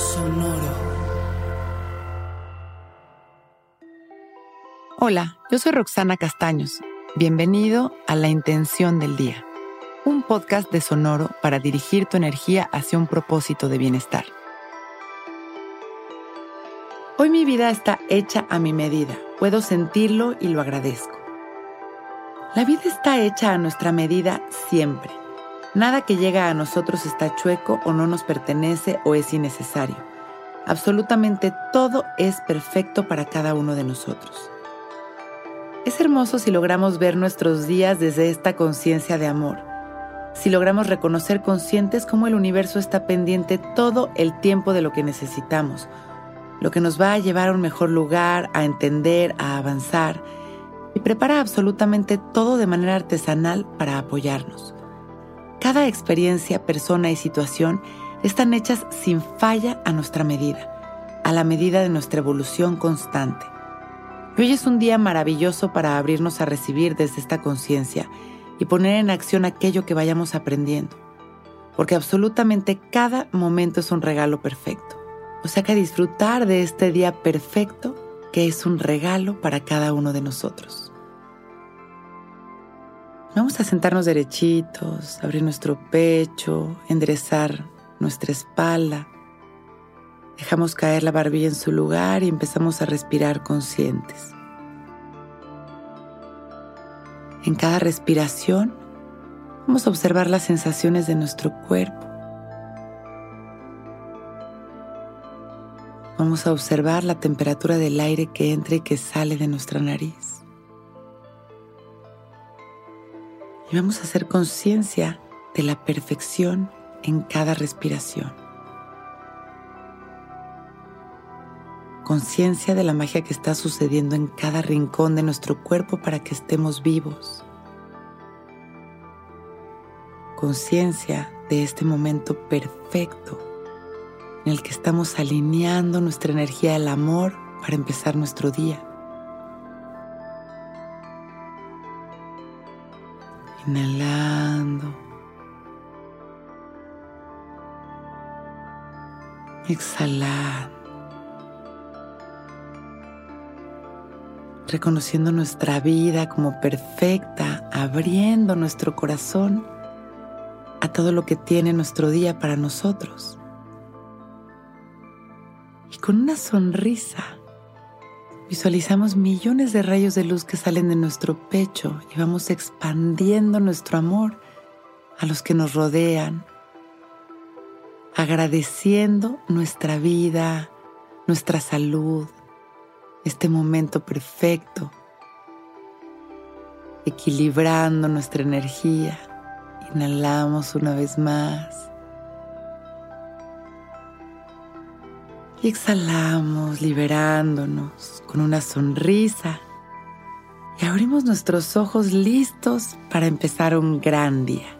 Sonoro. Hola, yo soy Roxana Castaños. Bienvenido a La Intención del Día, un podcast de Sonoro para dirigir tu energía hacia un propósito de bienestar. Hoy mi vida está hecha a mi medida. Puedo sentirlo y lo agradezco. La vida está hecha a nuestra medida siempre. Nada que llega a nosotros está chueco o no nos pertenece o es innecesario. Absolutamente todo es perfecto para cada uno de nosotros. Es hermoso si logramos ver nuestros días desde esta conciencia de amor. Si logramos reconocer conscientes cómo el universo está pendiente todo el tiempo de lo que necesitamos lo que nos va a llevar a un mejor lugar, a entender, a avanzar, y prepara absolutamente todo de manera artesanal para apoyarnos. Cada experiencia, persona y situación están hechas sin falla a nuestra medida, a la medida de nuestra evolución constante. Hoy es un día maravilloso para abrirnos a recibir desde esta conciencia y poner en acción aquello que vayamos aprendiendo, porque absolutamente cada momento es un regalo perfecto. O sea que disfrutar de este día perfecto que es un regalo para cada uno de nosotros. Vamos a sentarnos derechitos, abrir nuestro pecho, enderezar nuestra espalda. Dejamos caer la barbilla en su lugar y empezamos a respirar conscientes. En cada respiración vamos a observar las sensaciones de nuestro cuerpo Vamos a observar la temperatura del aire que entra y que sale de nuestra nariz. Y vamos a hacer conciencia de la perfección en cada respiración. Conciencia de la magia que está sucediendo en cada rincón de nuestro cuerpo para que estemos vivos. Conciencia de este momento perfecto en el que estamos alineando nuestra energía al amor para empezar nuestro día. Inhalando. Exhalando. Reconociendo nuestra vida como perfecta, abriendo nuestro corazón a todo lo que tiene nuestro día para nosotros con una sonrisa visualizamos millones de rayos de luz que salen de nuestro pecho y vamos expandiendo nuestro amor a los que nos rodean, agradeciendo nuestra vida, nuestra salud, este momento perfecto, equilibrando nuestra energía. Inhalamos una vez más. Y exhalamos liberándonos con una sonrisa. Y abrimos nuestros ojos listos para empezar un gran día.